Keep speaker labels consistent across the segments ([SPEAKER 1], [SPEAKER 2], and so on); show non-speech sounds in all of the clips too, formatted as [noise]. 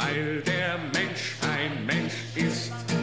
[SPEAKER 1] weil der Mensch ein Mensch ist.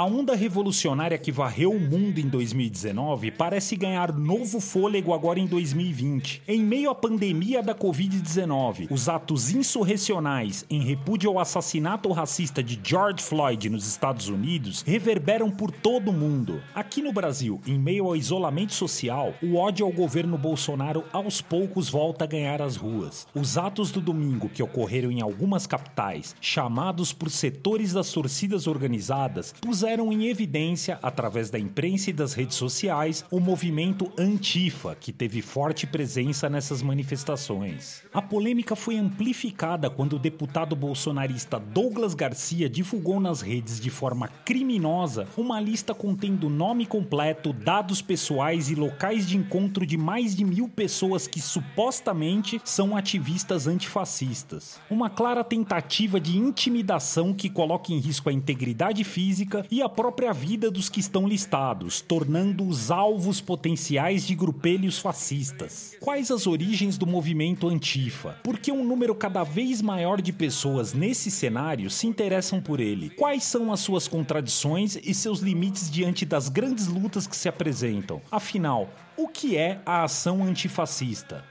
[SPEAKER 2] A onda revolucionária que varreu o mundo em 2019 parece ganhar novo fôlego agora em 2020. Em meio à pandemia da Covid-19, os atos insurrecionais em repúdio ao assassinato racista de George Floyd nos Estados Unidos reverberam por todo o mundo. Aqui no Brasil, em meio ao isolamento social, o ódio ao governo Bolsonaro aos poucos volta a ganhar as ruas. Os atos do domingo que ocorreram em algumas capitais, chamados por setores das torcidas organizadas, puseram em evidência, através da imprensa e das redes sociais, o movimento Antifa, que teve forte presença nessas manifestações. A polêmica foi amplificada quando o deputado bolsonarista Douglas Garcia divulgou nas redes de forma criminosa uma lista contendo nome completo, dados pessoais e locais de encontro de mais de mil pessoas que supostamente são ativistas antifascistas. Uma clara tentativa de intimidação que coloca em risco a integridade física e a própria vida dos que estão listados, tornando-os alvos potenciais de grupelhos fascistas. Quais as origens do movimento Antifa? Por que um número cada vez maior de pessoas nesse cenário se interessam por ele? Quais são as suas contradições e seus limites diante das grandes lutas que se apresentam? Afinal, o que é a ação antifascista?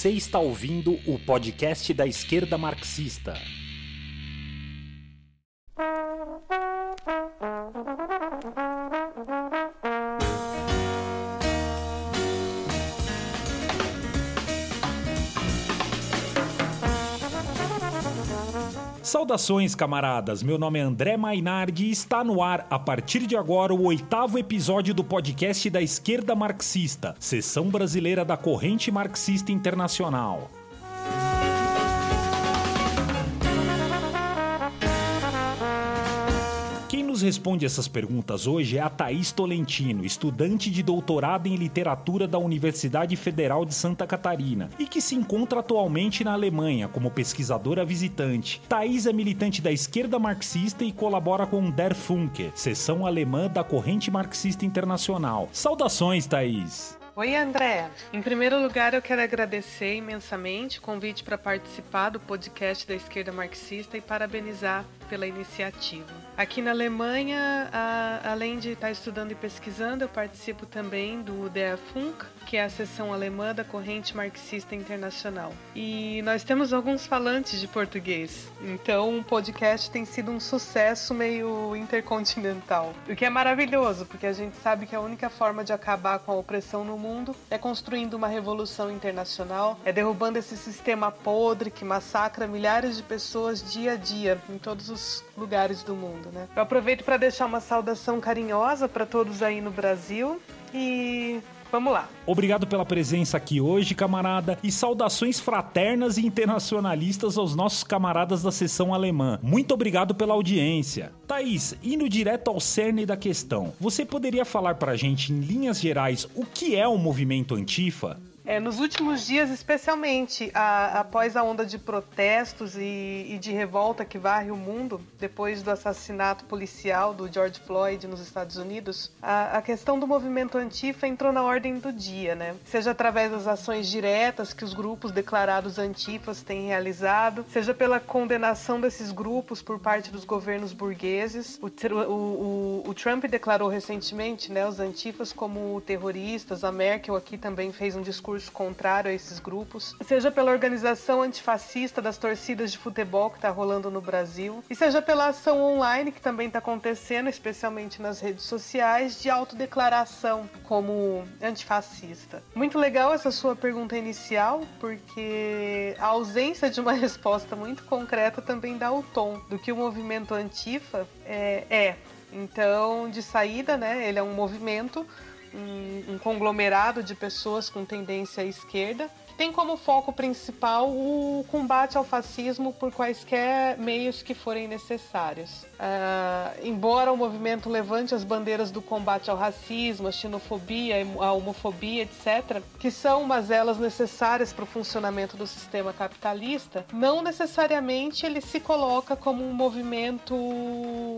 [SPEAKER 2] Você está ouvindo o podcast da esquerda marxista. Saudações, camaradas! Meu nome é André Mainardi e está no ar, a partir de agora, o oitavo episódio do podcast da esquerda marxista, seção brasileira da Corrente Marxista Internacional. Nos responde essas perguntas hoje é a Thaís Tolentino, estudante de doutorado em literatura da Universidade Federal de Santa Catarina e que se encontra atualmente na Alemanha como pesquisadora visitante. Thaís é militante da esquerda marxista e colabora com Der Funke, seção alemã da Corrente Marxista Internacional. Saudações, Thaís!
[SPEAKER 3] Oi, André. Em primeiro lugar, eu quero agradecer imensamente o convite para participar do podcast da Esquerda Marxista e parabenizar pela iniciativa. Aqui na Alemanha, a, além de estar estudando e pesquisando, eu participo também do Der Funk, que é a seção alemã da Corrente Marxista Internacional. E nós temos alguns falantes de português, então o podcast tem sido um sucesso meio intercontinental. O que é maravilhoso, porque a gente sabe que a única forma de acabar com a opressão no mundo é construindo uma revolução internacional, é derrubando esse sistema podre que massacra milhares de pessoas dia a dia em todos os lugares do mundo, né? Eu aproveito para deixar uma saudação carinhosa para todos aí no Brasil e Vamos lá.
[SPEAKER 2] Obrigado pela presença aqui hoje, camarada, e saudações fraternas e internacionalistas aos nossos camaradas da seção alemã. Muito obrigado pela audiência. Thaís, indo direto ao cerne da questão, você poderia falar pra gente, em linhas gerais, o que é o movimento Antifa?
[SPEAKER 3] É, nos últimos dias, especialmente a, após a onda de protestos e, e, de revolta que varre o mundo, depois do assassinato policial do George Floyd nos Estados Unidos, a, a, questão do movimento antifa entrou na ordem do dia, né? Seja através das ações diretas que os grupos declarados antifas têm realizado, seja pela condenação desses grupos por parte dos governos burgueses. O, o, o, o Trump declarou recentemente né, os antifas como terroristas, a Merkel aqui também fez um discurso contrário a esses grupos, seja pela organização antifascista das torcidas de futebol que está rolando no Brasil, e seja pela ação online que também está acontecendo, especialmente nas redes sociais, de autodeclaração como antifascista. Muito legal essa sua pergunta inicial, porque a ausência de uma [laughs] resposta muito concreta também dá o tom do que o movimento antifa é. é. Então, de saída, né, ele é um movimento um, um, conglomerado de pessoas com tendência à esquerda, que tem como foco principal o combate ao fascismo por quaisquer meios que forem necessários. Uh, embora o movimento levante as bandeiras do combate ao racismo, à xenofobia, à homofobia, etc., que são mazelas necessárias para o funcionamento do sistema capitalista, não necessariamente ele se coloca como um movimento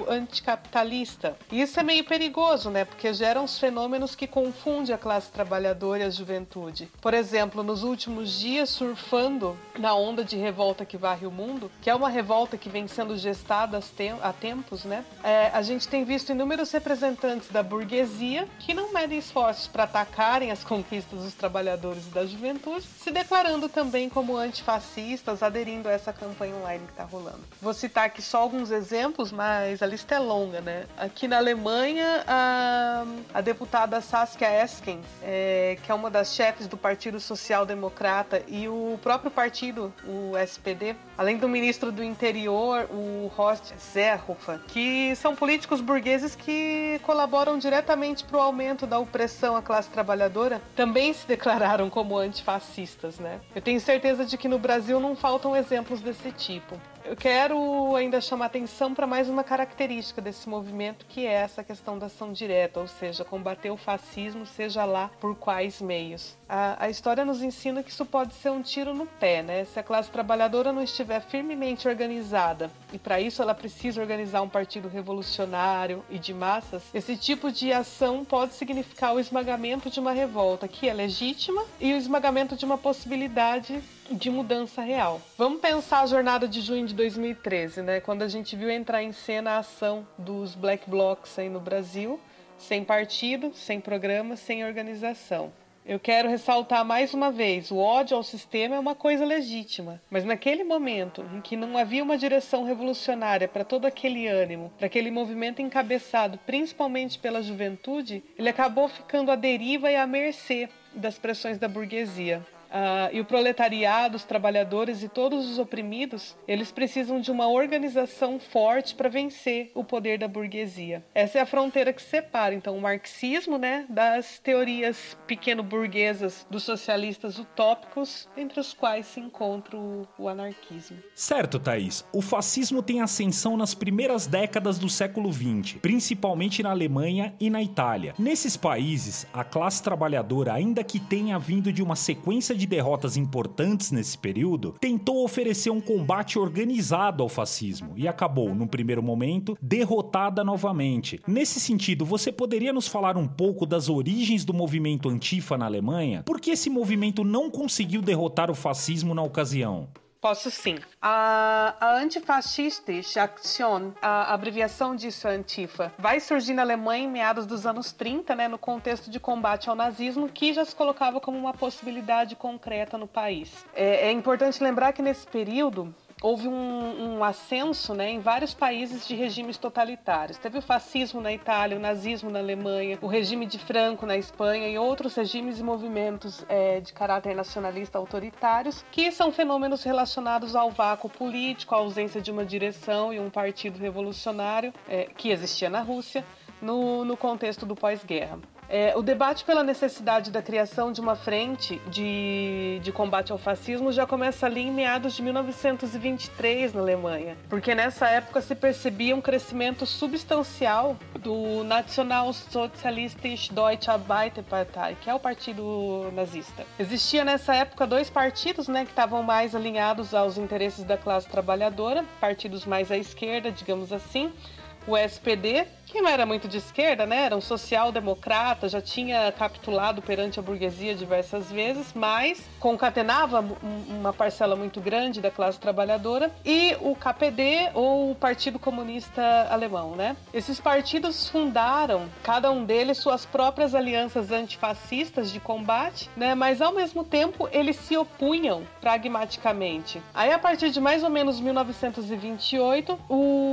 [SPEAKER 3] anticapitalista. Isso é meio perigoso, né? Porque gera uns fenômenos que confundem a classe trabalhadora e a juventude. Por exemplo, nos últimos dias, surfando na onda de revolta que varre o mundo, que é uma revolta que vem sendo gestada há tempo tempos, né? É, a gente tem visto inúmeros representantes da burguesia que não medem esforços para atacarem as conquistas dos trabalhadores e da juventude, se declarando também como antifascistas, aderindo a essa campanha online que está rolando. Vou citar aqui só alguns exemplos, mas a lista é longa, né? Aqui na Alemanha, a, a deputada Saskia Esken, é, que é uma das chefes do Partido Social Democrata e o próprio partido, o SPD, além do ministro do Interior, o Horst Seehofer, que são políticos burgueses que colaboram diretamente para o aumento da opressão à classe trabalhadora, também se declararam como antifascistas, né? Eu tenho certeza de que no Brasil não faltam exemplos desse tipo. Eu quero ainda chamar atenção para mais uma característica desse movimento, que é essa questão da ação direta, ou seja, combater o fascismo, seja lá por quais meios. A, a história nos ensina que isso pode ser um tiro no pé, né? Se a classe trabalhadora não estiver firmemente organizada, e para isso ela precisa organizar um partido revolucionário e de massas, esse tipo de ação pode significar o esmagamento de uma revolta que é legítima e o esmagamento de uma possibilidade de mudança real. Vamos pensar a jornada de junho de 2013, né? Quando a gente viu entrar em cena a ação dos Black Blocs aí no Brasil, sem partido, sem programa, sem organização. Eu quero ressaltar mais uma vez: o ódio ao sistema é uma coisa legítima, mas naquele momento em que não havia uma direção revolucionária para todo aquele ânimo, para aquele movimento encabeçado principalmente pela juventude, ele acabou ficando à deriva e à mercê das pressões da burguesia. Uh, e o proletariado, os trabalhadores e todos os oprimidos, eles precisam de uma organização forte para vencer o poder da burguesia. Essa é a fronteira que separa, então, o marxismo né, das teorias pequeno-burguesas dos socialistas utópicos, entre os quais se encontra o, o anarquismo.
[SPEAKER 2] Certo, Thaís. O fascismo tem ascensão nas primeiras décadas do século XX, principalmente na Alemanha e na Itália. Nesses países, a classe trabalhadora, ainda que tenha vindo de uma sequência de de derrotas importantes nesse período, tentou oferecer um combate organizado ao fascismo e acabou, no primeiro momento, derrotada novamente. Nesse sentido, você poderia nos falar um pouco das origens do movimento Antifa na Alemanha? Por que esse movimento não conseguiu derrotar o fascismo na ocasião?
[SPEAKER 3] Posso sim. A, a Antifascistische Aktion, a abreviação disso é Antifa, vai surgir na Alemanha em meados dos anos 30, né, no contexto de combate ao nazismo, que já se colocava como uma possibilidade concreta no país. É, é importante lembrar que nesse período houve um, um ascenso né, em vários países de regimes totalitários. Teve o fascismo na Itália, o nazismo na Alemanha, o regime de Franco na Espanha e outros regimes e movimentos é, de caráter nacionalista autoritários, que são fenômenos relacionados ao vácuo político, à ausência de uma direção e um partido revolucionário é, que existia na Rússia no, no contexto do pós-guerra. É, o debate pela necessidade da criação de uma frente de, de combate ao fascismo já começa ali em meados de 1923 na Alemanha, porque nessa época se percebia um crescimento substancial do Nationalsozialistische Deutsche Arbeiterpartei, que é o partido nazista. Existia nessa época dois partidos né, que estavam mais alinhados aos interesses da classe trabalhadora, partidos mais à esquerda, digamos assim, o SPD, que não era muito de esquerda, né? Era um social-democrata, já tinha capitulado perante a burguesia diversas vezes, mas concatenava uma parcela muito grande da classe trabalhadora, e o KPD, ou o Partido Comunista Alemão, né? Esses partidos fundaram, cada um deles, suas próprias alianças antifascistas de combate, né? Mas ao mesmo tempo eles se opunham pragmaticamente. Aí, a partir de mais ou menos 1928, o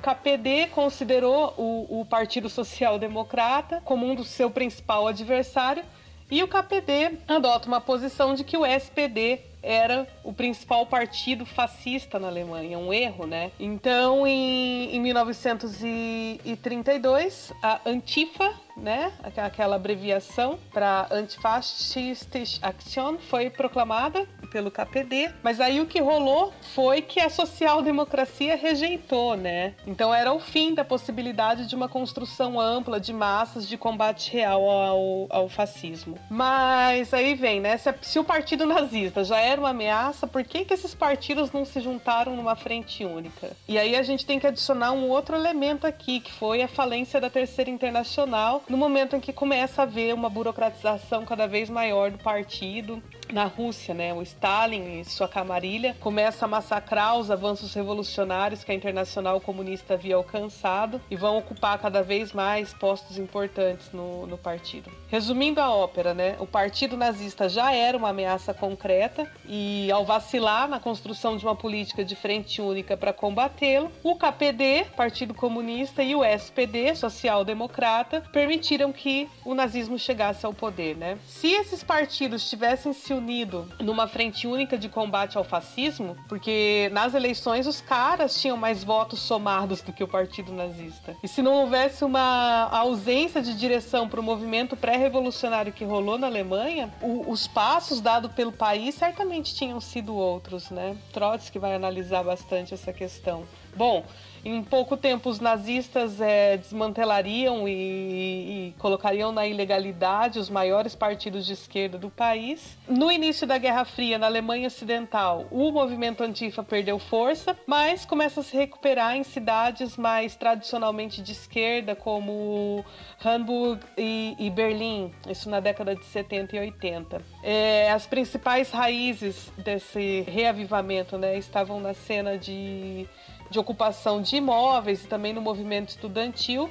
[SPEAKER 3] KPD considerou o, o Partido Social Democrata como um do seu principal adversário e o KPD adota uma posição de que o SPD era o principal partido fascista na Alemanha, um erro, né? Então, em, em 1932, a Antifa né? Aquela abreviação para Antifascistische Aktion foi proclamada pelo KPD, mas aí o que rolou foi que a social-democracia rejeitou, né? Então era o fim da possibilidade de uma construção ampla de massas de combate real ao, ao fascismo. Mas aí vem, né? Se, se, o partido nazista já era uma ameaça, por que, que esses partidos não se juntaram numa frente única? E aí a gente tem que adicionar um outro elemento aqui, que foi a falência da Terceira Internacional, no momento em que começa a haver uma burocratização cada vez maior do partido, na Rússia, né? O Stalin e sua camarilha começa a massacrar os avanços revolucionários que a Internacional Comunista havia alcançado e vão ocupar cada vez mais postos importantes no, no partido. Resumindo a ópera, né? O partido nazista já era uma ameaça concreta e ao vacilar na construção de uma política de frente única para combatê-lo, o KPD, Partido Comunista, e o SPD, Social Democrata, permitiram que o nazismo chegasse ao poder, né? Se esses partidos tivessem se unido numa frente única de combate ao fascismo, porque nas eleições os caras tinham mais votos somados do que o partido nazista. E se não houvesse uma ausência de direção para o movimento pré-revolucionário que rolou na Alemanha, o, os passos dados pelo país certamente tinham sido outros, né? Trotsky vai analisar bastante essa questão. Bom, em pouco tempo, os nazistas é, desmantelariam e, e, colocariam na ilegalidade os maiores partidos de esquerda do país. No início da Guerra Fria, na Alemanha Ocidental, o movimento antifa perdeu força, mas começa a se recuperar em cidades mais tradicionalmente de esquerda, como Hamburg e, e Berlim, isso na década de 70 e 80. É, as principais raízes desse reavivamento né, estavam na cena de de ocupação de imóveis e também no movimento estudantil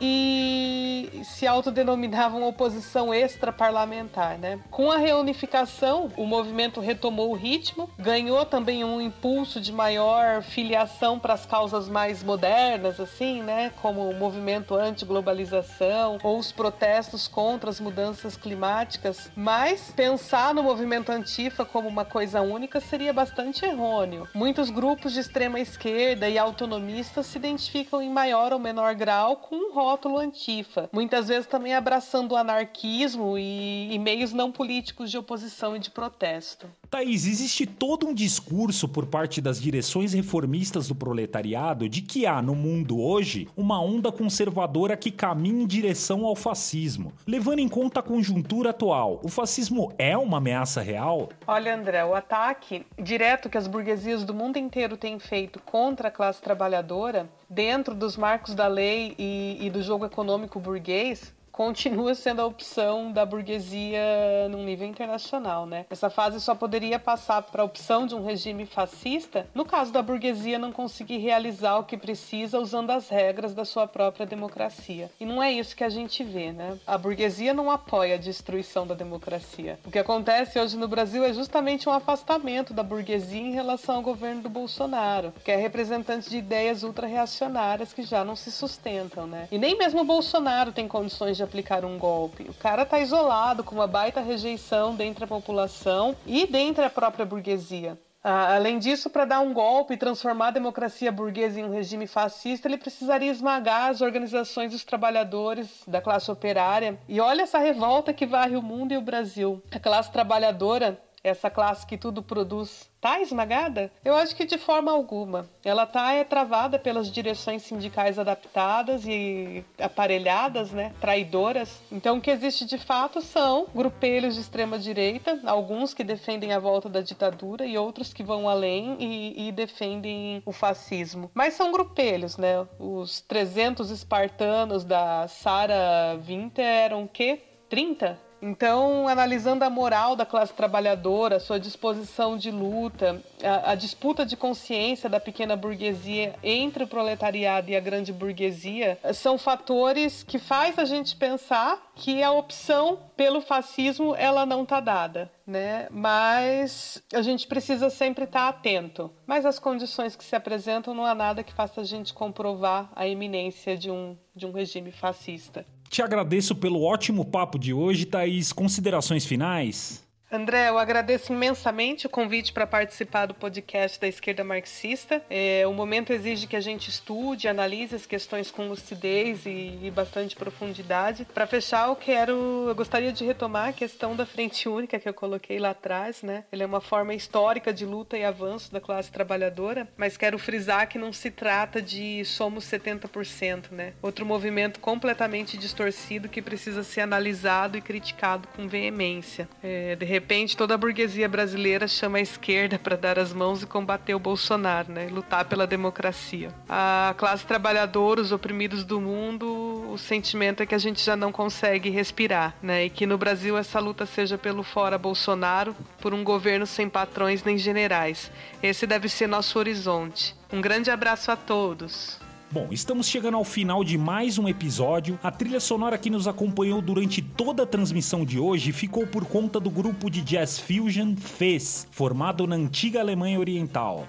[SPEAKER 3] e se autodenominavam oposição extraparlamentar. Né? Com a reunificação, o movimento retomou o ritmo, ganhou também um impulso de maior filiação para as causas mais modernas, assim, né? como o movimento anti-globalização ou os protestos contra as mudanças climáticas. Mas pensar no movimento antifa como uma coisa única seria bastante errôneo. Muitos grupos de extrema esquerda e autonomistas se identificam em maior ou menor grau com um rótulo antifa, muitas vezes também abraçando o anarquismo e, e meios não políticos de oposição e de protesto.
[SPEAKER 2] Thaís, existe todo um discurso por parte das direções reformistas do proletariado de que há no mundo hoje uma onda conservadora que caminha em direção ao fascismo. Levando em conta a conjuntura atual, o fascismo é uma ameaça real?
[SPEAKER 3] Olha, André, o ataque direto que as burguesias do mundo inteiro têm feito contra a classe trabalhadora, dentro dos marcos da lei e, e do jogo econômico burguês, continua sendo a opção da burguesia num nível internacional, né? Essa fase só poderia passar para a opção de um regime fascista no caso da burguesia não conseguir realizar o que precisa usando as regras da sua própria democracia. E não é isso que a gente vê, né? A burguesia não apoia a destruição da democracia. O que acontece hoje no Brasil é justamente um afastamento da burguesia em relação ao governo do Bolsonaro, que é representante de ideias ultra-reacionárias que já não se sustentam, né? E nem mesmo o Bolsonaro tem condições de aplicar um golpe. O cara tá isolado, com uma baita rejeição dentro da população e dentro da própria burguesia. Ah, além disso, para dar um golpe e transformar a democracia burguesa em um regime fascista, ele precisaria esmagar as organizações dos trabalhadores da classe operária. E olha essa revolta que varre o mundo e o Brasil. A classe trabalhadora essa classe que tudo produz está esmagada? Eu acho que de forma alguma. Ela está é, travada pelas direções sindicais adaptadas e aparelhadas, né, traidoras. Então, o que existe de fato são grupelhos de extrema direita, alguns que defendem a volta da ditadura e outros que vão além e, e defendem o fascismo. Mas são grupelhos, né? Os 300 espartanos da Sara Winter eram o quê? 30? Então, analisando a moral da classe trabalhadora, sua disposição de luta, a, a, disputa de consciência da pequena burguesia entre o proletariado e a grande burguesia, são fatores que faz a gente pensar que a opção pelo fascismo ela não está dada, né? Mas a gente precisa sempre estar tá atento. Mas as condições que se apresentam não há nada que faça a gente comprovar a iminência de um, de um regime fascista.
[SPEAKER 2] Te agradeço pelo ótimo papo de hoje, Thaís. Considerações finais?
[SPEAKER 3] André, eu agradeço imensamente o convite para participar do podcast da Esquerda Marxista. É, o momento exige que a gente estude, analise as questões com lucidez e, e bastante profundidade. Para fechar, eu quero, eu gostaria de retomar a questão da frente única que eu coloquei lá atrás, né? Ele é uma forma histórica de luta e avanço da classe trabalhadora, mas quero frisar que não se trata de somos 70%, né? Outro movimento completamente distorcido que precisa ser analisado e criticado com veemência. É, de repente toda a burguesia brasileira chama a esquerda para dar as mãos e combater o Bolsonaro, né? Lutar pela democracia. A classe trabalhadora, os oprimidos do mundo, o sentimento é que a gente já não consegue respirar, né? E que no Brasil essa luta seja pelo fora Bolsonaro, por um governo sem patrões nem generais. Esse deve ser nosso horizonte. Um grande abraço a todos.
[SPEAKER 2] Bom, estamos chegando ao final de mais um episódio. A trilha sonora que nos acompanhou durante toda a transmissão de hoje ficou por conta do grupo de jazz fusion Fez, formado na antiga Alemanha Oriental.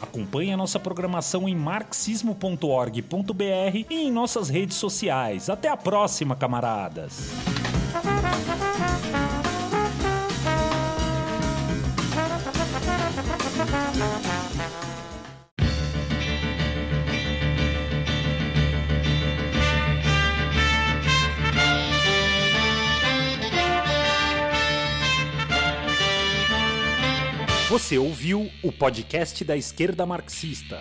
[SPEAKER 2] Acompanhe a nossa programação em marxismo.org.br e em nossas redes sociais. Até a próxima, camaradas! Você ouviu o podcast da esquerda marxista.